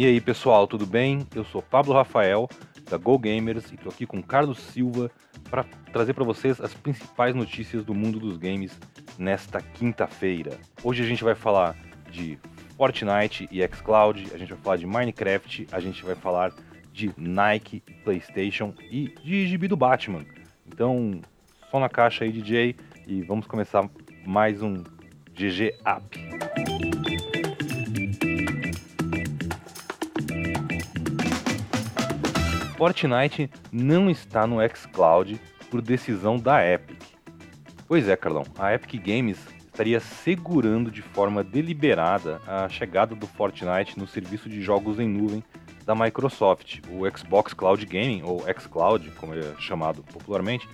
E aí pessoal, tudo bem? Eu sou Pablo Rafael da Go Gamers e estou aqui com Carlos Silva para trazer para vocês as principais notícias do mundo dos games nesta quinta-feira. Hoje a gente vai falar de Fortnite e xCloud, a gente vai falar de Minecraft, a gente vai falar de Nike, PlayStation e de gibi do Batman. Então, só na caixa aí, DJ, e vamos começar mais um GG App. Fortnite não está no xCloud por decisão da Epic. Pois é, Carlão, a Epic Games estaria segurando de forma deliberada a chegada do Fortnite no serviço de jogos em nuvem da Microsoft, o Xbox Cloud Gaming, ou xCloud, como é chamado popularmente,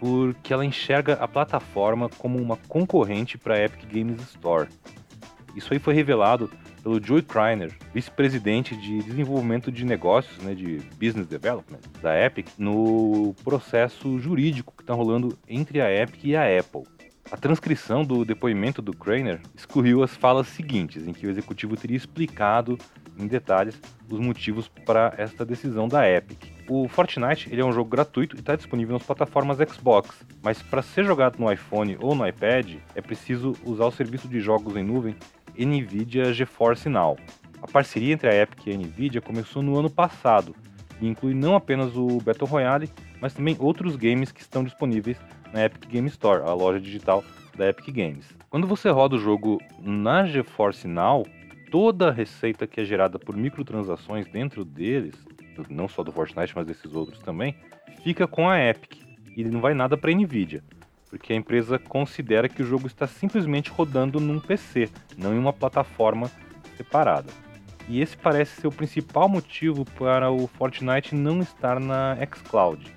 porque ela enxerga a plataforma como uma concorrente para a Epic Games Store. Isso aí foi revelado pelo Joey Kreiner, vice-presidente de desenvolvimento de negócios, né, de business development da Epic, no processo jurídico que está rolando entre a Epic e a Apple. A transcrição do depoimento do Kreiner escorreu as falas seguintes, em que o executivo teria explicado em detalhes os motivos para esta decisão da Epic. O Fortnite ele é um jogo gratuito e está disponível nas plataformas Xbox, mas para ser jogado no iPhone ou no iPad é preciso usar o serviço de jogos em nuvem NVIDIA GeForce Now. A parceria entre a Epic e a NVIDIA começou no ano passado e inclui não apenas o Battle Royale, mas também outros games que estão disponíveis na Epic Game Store, a loja digital da Epic Games. Quando você roda o jogo na GeForce Now, toda a receita que é gerada por microtransações dentro deles, não só do Fortnite, mas desses outros também, fica com a Epic e não vai nada para a Nvidia porque a empresa considera que o jogo está simplesmente rodando num PC, não em uma plataforma separada. E esse parece ser o principal motivo para o Fortnite não estar na xCloud.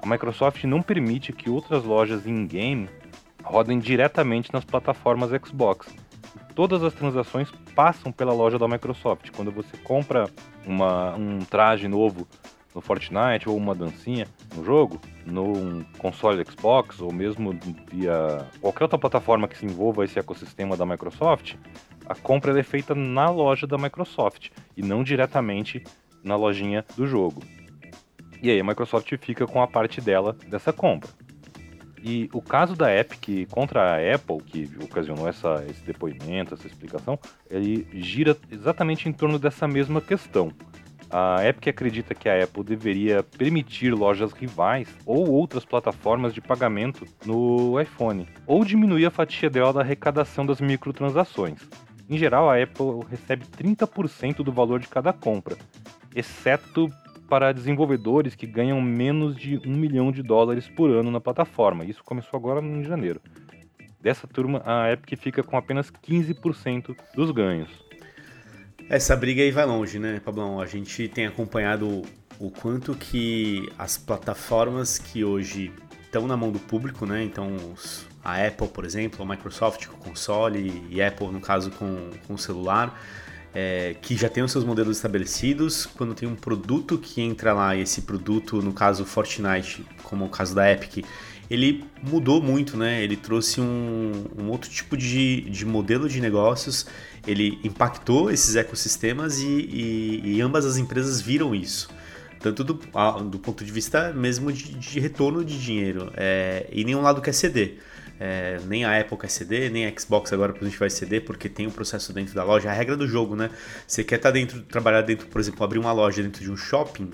A Microsoft não permite que outras lojas in-game rodem diretamente nas plataformas Xbox. Todas as transações passam pela loja da Microsoft. Quando você compra uma, um traje novo no Fortnite ou uma dancinha no jogo, no console Xbox ou mesmo via qualquer outra plataforma que se envolva esse ecossistema da Microsoft, a compra é feita na loja da Microsoft e não diretamente na lojinha do jogo. E aí a Microsoft fica com a parte dela dessa compra. E o caso da Epic contra a Apple, que ocasionou essa, esse depoimento, essa explicação, ele gira exatamente em torno dessa mesma questão. A Epic acredita que a Apple deveria permitir lojas rivais ou outras plataformas de pagamento no iPhone, ou diminuir a fatia dela da arrecadação das microtransações. Em geral, a Apple recebe 30% do valor de cada compra, exceto para desenvolvedores que ganham menos de um milhão de dólares por ano na plataforma. Isso começou agora em janeiro. Dessa turma, a Epic fica com apenas 15% dos ganhos. Essa briga aí vai longe, né, Pablão? A gente tem acompanhado o quanto que as plataformas que hoje estão na mão do público, né? Então, a Apple, por exemplo, a Microsoft com console e Apple, no caso, com, com celular, é, que já tem os seus modelos estabelecidos. Quando tem um produto que entra lá, e esse produto, no caso Fortnite, como o caso da Epic, ele mudou muito, né? Ele trouxe um, um outro tipo de, de modelo de negócios ele impactou esses ecossistemas e, e, e ambas as empresas viram isso tanto do, do ponto de vista mesmo de, de retorno de dinheiro. É, e nenhum lado quer ceder. É, nem a Apple quer ceder, nem a Xbox agora a gente vai ceder, porque tem um processo dentro da loja. A regra do jogo, né? Você quer estar tá dentro, trabalhar dentro, por exemplo, abrir uma loja dentro de um shopping,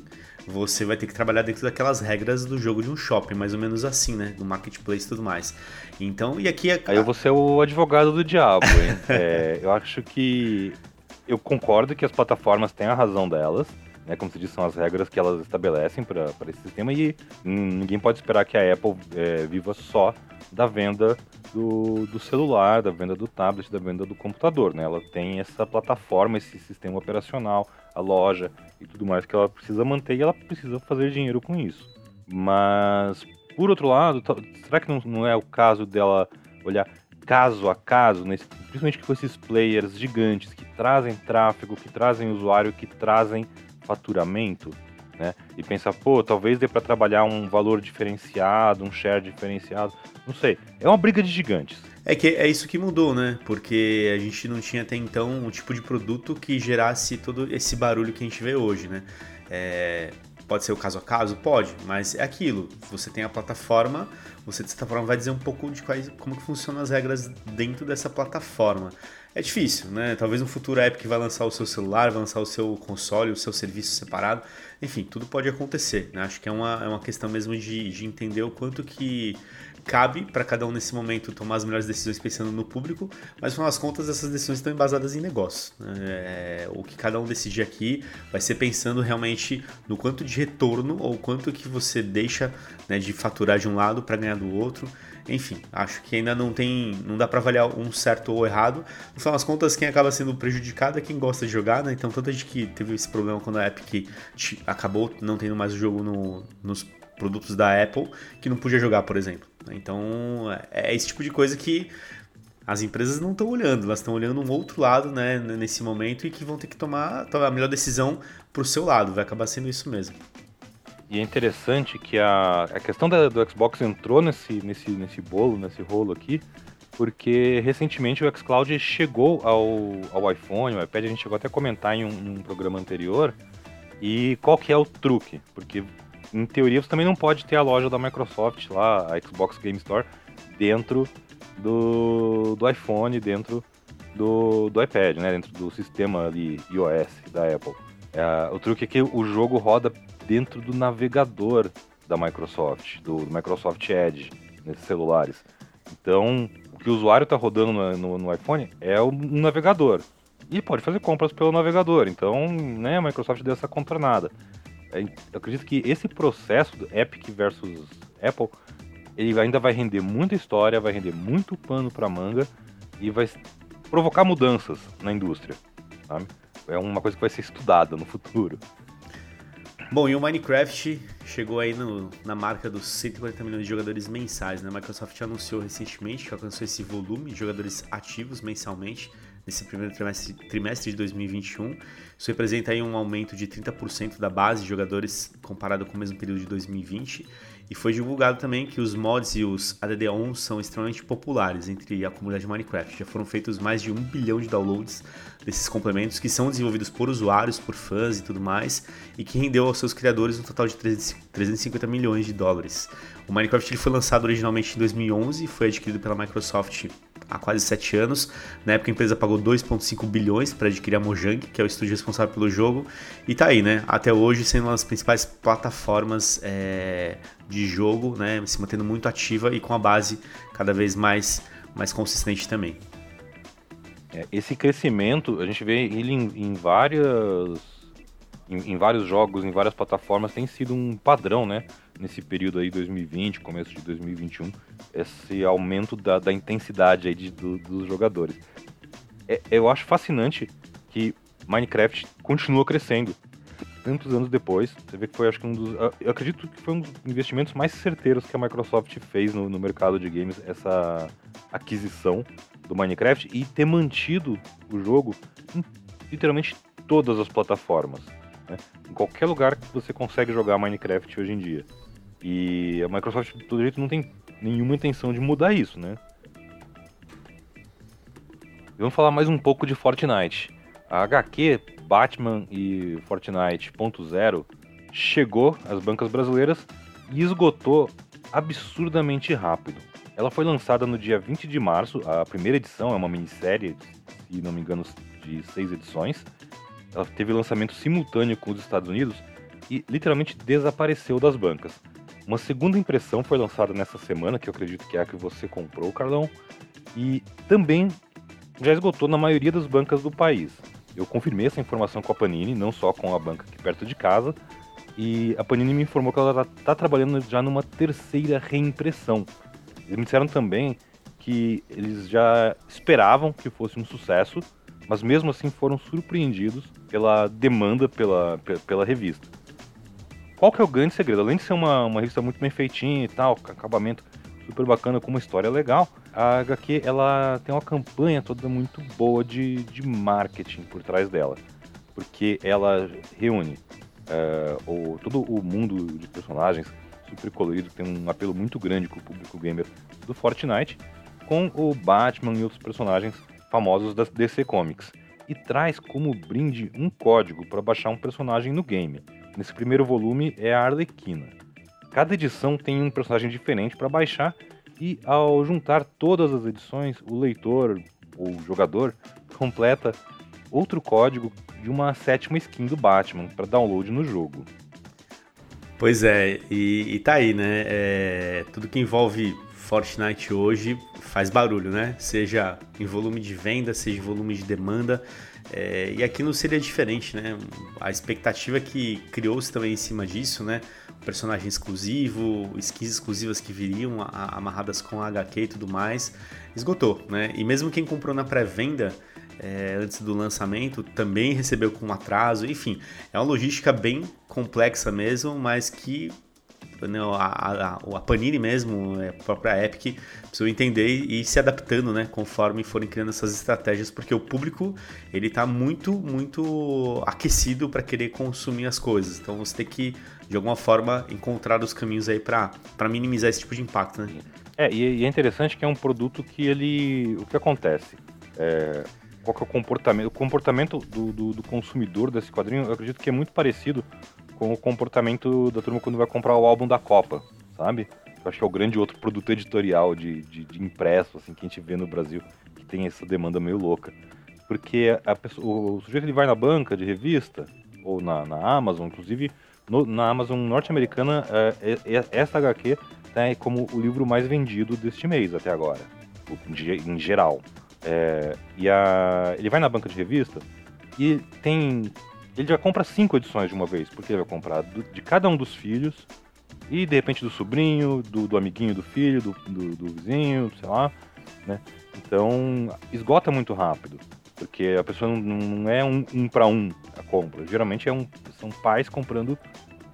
você vai ter que trabalhar dentro daquelas regras do jogo de um shopping, mais ou menos assim, né? Do marketplace e tudo mais. Então, e aqui é. Aí eu vou ser o advogado do diabo, hein? é, eu acho que. Eu concordo que as plataformas têm a razão delas, né? Como se diz, são as regras que elas estabelecem para esse sistema e ninguém pode esperar que a Apple é, viva só da venda do, do, celular, da venda do tablet, da venda do computador, né? Ela tem essa plataforma, esse sistema operacional, a loja e tudo mais que ela precisa manter e ela precisa fazer dinheiro com isso. Mas, por outro lado, será que não, não é o caso dela olhar caso a caso, nesse, principalmente com esses players gigantes que trazem tráfego, que trazem usuário, que trazem faturamento? né? E pensar, pô, talvez dê para trabalhar um valor diferenciado, um share diferenciado, não sei. É uma briga de gigantes. É que é isso que mudou, né? Porque a gente não tinha até então um tipo de produto que gerasse todo esse barulho que a gente vê hoje, né? É, pode ser o caso a caso? Pode, mas é aquilo. Você tem a plataforma, você de certa forma vai dizer um pouco de quais, como que funcionam as regras dentro dessa plataforma é difícil, né? Talvez no futuro a Epic vai lançar o seu celular, vai lançar o seu console, o seu serviço separado. Enfim, tudo pode acontecer, né? Acho que é uma, é uma questão mesmo de, de entender o quanto que cabe para cada um nesse momento tomar as melhores decisões pensando no público, mas no final das contas essas decisões estão embasadas em negócio. Né? É, o que cada um decidir aqui vai ser pensando realmente no quanto de retorno ou quanto que você deixa né, de faturar de um lado para ganhar do outro. Enfim, acho que ainda não tem, não dá para avaliar um certo ou errado. No final das contas, quem acaba sendo prejudicado é quem gosta de jogar, né? Então, tanta gente que teve esse problema quando a Epic acabou não tendo mais o jogo no, nos produtos da Apple, que não podia jogar, por exemplo. Então, é esse tipo de coisa que as empresas não estão olhando, elas estão olhando um outro lado, né, nesse momento e que vão ter que tomar, tomar a melhor decisão para o seu lado. Vai acabar sendo isso mesmo. E é interessante que a, a questão da, do Xbox entrou nesse, nesse, nesse bolo, nesse rolo aqui, porque recentemente o xCloud chegou ao, ao iPhone, ao iPad, a gente chegou até a comentar em um, em um programa anterior. E qual que é o truque? Porque em teoria você também não pode ter a loja da Microsoft lá, a Xbox Game Store, dentro do, do iPhone, dentro do, do iPad, né? Dentro do sistema ali iOS da Apple. É, o truque é que o jogo roda dentro do navegador da Microsoft, do, Microsoft Edge, nesses celulares. Então, o que o usuário está rodando no, no, no, iPhone é um navegador. E pode fazer compras pelo navegador. Então, né, a Microsoft deu essa contornada. É, eu acredito que esse processo do Epic versus Apple, ele ainda vai render muita história, vai render muito pano para manga e vai provocar mudanças na indústria. Sabe? É uma coisa que vai ser estudada no futuro. Bom, e o Minecraft chegou aí no, na marca dos 140 milhões de jogadores mensais, né? A Microsoft anunciou recentemente que alcançou esse volume de jogadores ativos mensalmente nesse primeiro trimestre, trimestre de 2021. Isso representa aí um aumento de 30% da base de jogadores comparado com o mesmo período de 2020 e foi divulgado também que os mods e os ADD-ons são extremamente populares entre a comunidade de Minecraft. Já foram feitos mais de um bilhão de downloads desses complementos que são desenvolvidos por usuários, por fãs e tudo mais, e que rendeu aos seus criadores um total de 350 milhões de dólares. O Minecraft ele foi lançado originalmente em 2011 e foi adquirido pela Microsoft há quase 7 anos. Na época a empresa pagou 2,5 bilhões para adquirir a Mojang, que é o estúdio responsável pelo jogo, e tá aí, né? Até hoje sendo uma das principais plataformas é, de jogo, né? Se mantendo muito ativa e com a base cada vez mais, mais consistente também. É, esse crescimento a gente vê ele em, em várias em, em, vários jogos, em várias plataformas, tem sido um padrão, né? Nesse período aí, 2020, começo de 2021, esse aumento da, da intensidade aí de, do, dos jogadores. É, eu acho fascinante que Minecraft continua crescendo. Tantos anos depois, você vê que foi, acho que um dos. Eu acredito que foi um dos investimentos mais certeiros que a Microsoft fez no, no mercado de games, essa aquisição do Minecraft e ter mantido o jogo em literalmente todas as plataformas. Né? Em qualquer lugar que você consegue jogar Minecraft hoje em dia. E a Microsoft, de todo jeito, não tem nenhuma intenção de mudar isso, né? Vamos falar mais um pouco de Fortnite. A HQ Batman e Fortnite ponto zero chegou às bancas brasileiras e esgotou absurdamente rápido. Ela foi lançada no dia 20 de março, a primeira edição é uma minissérie, se não me engano, de seis edições, ela teve lançamento simultâneo com os Estados Unidos e literalmente desapareceu das bancas. Uma segunda impressão foi lançada nessa semana, que eu acredito que é a que você comprou, Carlão, e também já esgotou na maioria das bancas do país. Eu confirmei essa informação com a Panini, não só com a banca aqui perto de casa, e a Panini me informou que ela está trabalhando já numa terceira reimpressão. Eles me disseram também que eles já esperavam que fosse um sucesso, mas mesmo assim foram surpreendidos pela demanda pela, pela revista. Qual que é o grande segredo? Além de ser uma, uma revista muito bem feitinha e tal, acabamento super bacana, com uma história legal, a HQ ela tem uma campanha toda muito boa de, de marketing por trás dela. Porque ela reúne é, o, todo o mundo de personagens super colorido tem um apelo muito grande com o público gamer do Fortnite, com o Batman e outros personagens famosos das DC Comics. E traz como brinde um código para baixar um personagem no game. Nesse primeiro volume é a Arlequina. Cada edição tem um personagem diferente para baixar e ao juntar todas as edições, o leitor ou jogador completa outro código de uma sétima skin do Batman para download no jogo. Pois é, e, e tá aí, né? É, tudo que envolve Fortnite hoje faz barulho, né? Seja em volume de venda, seja em volume de demanda. É, e aqui não seria diferente, né? A expectativa que criou-se também em cima disso, né? personagem exclusivo, skins exclusivas que viriam amarradas com HQ e tudo mais, esgotou, né? E mesmo quem comprou na pré-venda é, antes do lançamento também recebeu com atraso, enfim, é uma logística bem complexa mesmo, mas que a, a, a, Panini mesmo, a própria Epic, precisou entender e ir se adaptando, né, conforme forem criando essas estratégias, porque o público ele está muito, muito aquecido para querer consumir as coisas. Então você tem que de alguma forma encontrar os caminhos aí para minimizar esse tipo de impacto, né? É, e, é interessante que é um produto que ele, o que acontece? É, qual é o comportamento? O comportamento do, do, do consumidor desse quadrinho, eu acredito que é muito parecido com o comportamento da turma quando vai comprar o álbum da Copa, sabe? Eu acho que é o grande outro produto editorial de, de, de impresso, assim, que a gente vê no Brasil, que tem essa demanda meio louca. Porque a pessoa, o sujeito ele vai na banca de revista, ou na, na Amazon, inclusive, no, na Amazon norte-americana, é, é, é essa HQ tá como o livro mais vendido deste mês até agora, em geral. É, e a, ele vai na banca de revista e tem ele já compra cinco edições de uma vez, porque ele vai comprar do, de cada um dos filhos, e de repente do sobrinho, do, do amiguinho do filho, do, do, do, vizinho, sei lá, né? Então, esgota muito rápido, porque a pessoa não, não é um, um para um a compra. Geralmente é um, são pais comprando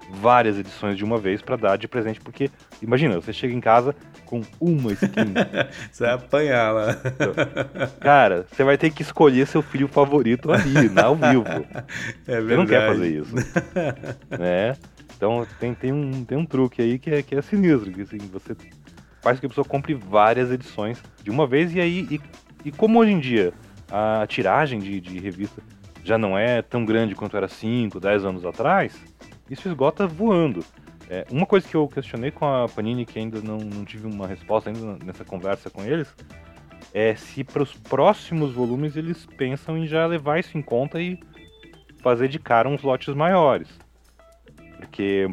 várias edições de uma vez para dar de presente, porque imagina, você chega em casa com uma skin. você vai apanhar lá. Cara, você vai ter que escolher seu filho favorito ali, na ao vivo. É verdade. Você não quer fazer isso. né? Então tem, tem, um, tem um truque aí que é, que é sinistro, que assim, você faz com que a pessoa compre várias edições de uma vez e aí. E, e como hoje em dia a tiragem de, de revista já não é tão grande quanto era 5, 10 anos atrás, isso esgota voando. É, uma coisa que eu questionei com a Panini, que ainda não, não tive uma resposta ainda nessa conversa com eles, é se para os próximos volumes eles pensam em já levar isso em conta e fazer de cara uns lotes maiores. Porque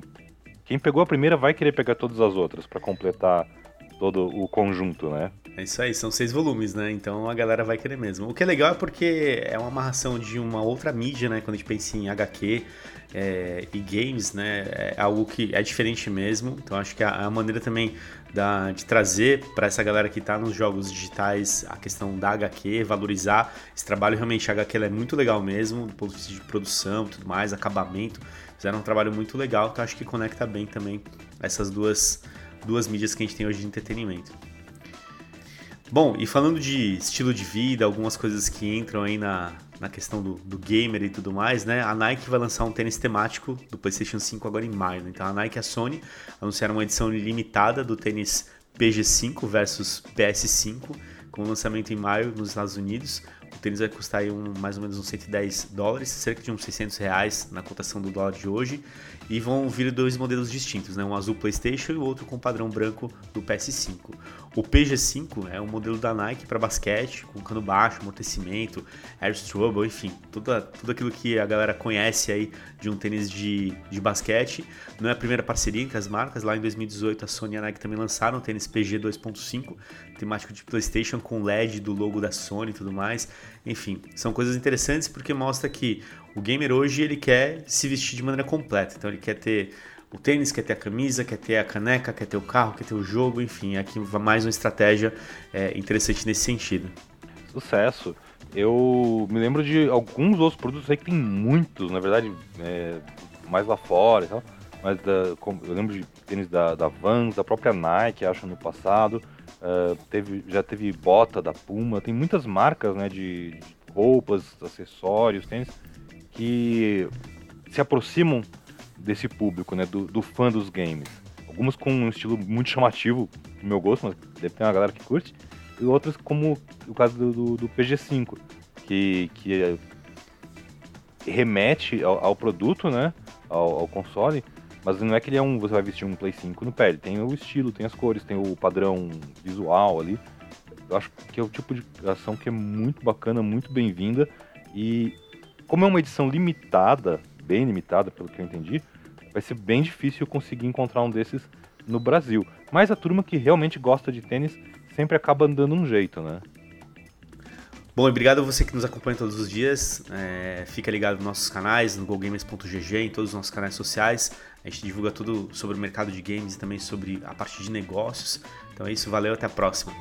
quem pegou a primeira vai querer pegar todas as outras para completar todo o conjunto, né? É isso aí, são seis volumes, né? Então a galera vai querer mesmo. O que é legal é porque é uma amarração de uma outra mídia, né? Quando a gente pensa em HQ, é, e games, né, é algo que é diferente mesmo. Então acho que a, a maneira também da, de trazer para essa galera que está nos jogos digitais a questão da HQ, valorizar esse trabalho, realmente a HQ é muito legal mesmo, do ponto de vista de produção tudo mais, acabamento. Fizeram um trabalho muito legal eu acho que conecta bem também essas duas, duas mídias que a gente tem hoje de entretenimento. Bom, e falando de estilo de vida, algumas coisas que entram aí na, na questão do, do, gamer e tudo mais, né? A Nike vai lançar um tênis temático do PlayStation 5 agora em maio. Né? Então a Nike e a Sony anunciaram uma edição limitada do tênis PG5 versus PS5, com lançamento em maio nos Estados Unidos. O tênis vai custar aí um, mais ou menos uns 110 dólares, cerca de uns 600 reais na cotação do dólar de hoje. E vão vir dois modelos distintos, né? um azul PlayStation e o outro com padrão branco do PS5. O PG5 é um modelo da Nike para basquete, com cano baixo, amortecimento, air trouble, enfim, tudo, tudo aquilo que a galera conhece aí de um tênis de, de basquete. Não é a primeira parceria entre as marcas, lá em 2018 a Sony e a Nike também lançaram o tênis PG 2.5, temático de PlayStation com LED do logo da Sony e tudo mais. Enfim, são coisas interessantes porque mostra que o gamer hoje ele quer se vestir de maneira completa, então ele quer ter o tênis, quer ter a camisa, quer ter a caneca, quer ter o carro, quer ter o jogo, enfim, aqui mais uma estratégia é, interessante nesse sentido. Sucesso. Eu me lembro de alguns outros produtos aí que tem muitos, na verdade, é, mais lá fora e tal. Mas da, eu lembro de tênis da, da Vans, da própria Nike, acho, no passado. Uh, teve, já teve bota da Puma, tem muitas marcas né, de, de roupas, acessórios, tênis, que se aproximam desse público, né? Do, do fã dos games. Algumas com um estilo muito chamativo, pro meu gosto, mas deve ter uma galera que curte. E outras como o caso do, do, do PG5, que, que é, remete ao, ao, produto, né? Ao, ao, console, mas não é que ele é um. Você vai vestir um Play 5 no pé, ele tem o estilo, tem as cores, tem o padrão visual ali. Eu acho que é o tipo de ação que é muito bacana, muito bem-vinda. E como é uma edição limitada, bem limitada pelo que eu entendi, vai ser bem difícil conseguir encontrar um desses no Brasil. Mas a turma que realmente gosta de tênis sempre acaba dando um jeito, né? Bom, obrigado a você que nos acompanha todos os dias. É, fica ligado nos nossos canais, no GoGamers.gg, em todos os nossos canais sociais. A gente divulga tudo sobre o mercado de games e também sobre a parte de negócios. Então é isso, valeu, até a próxima.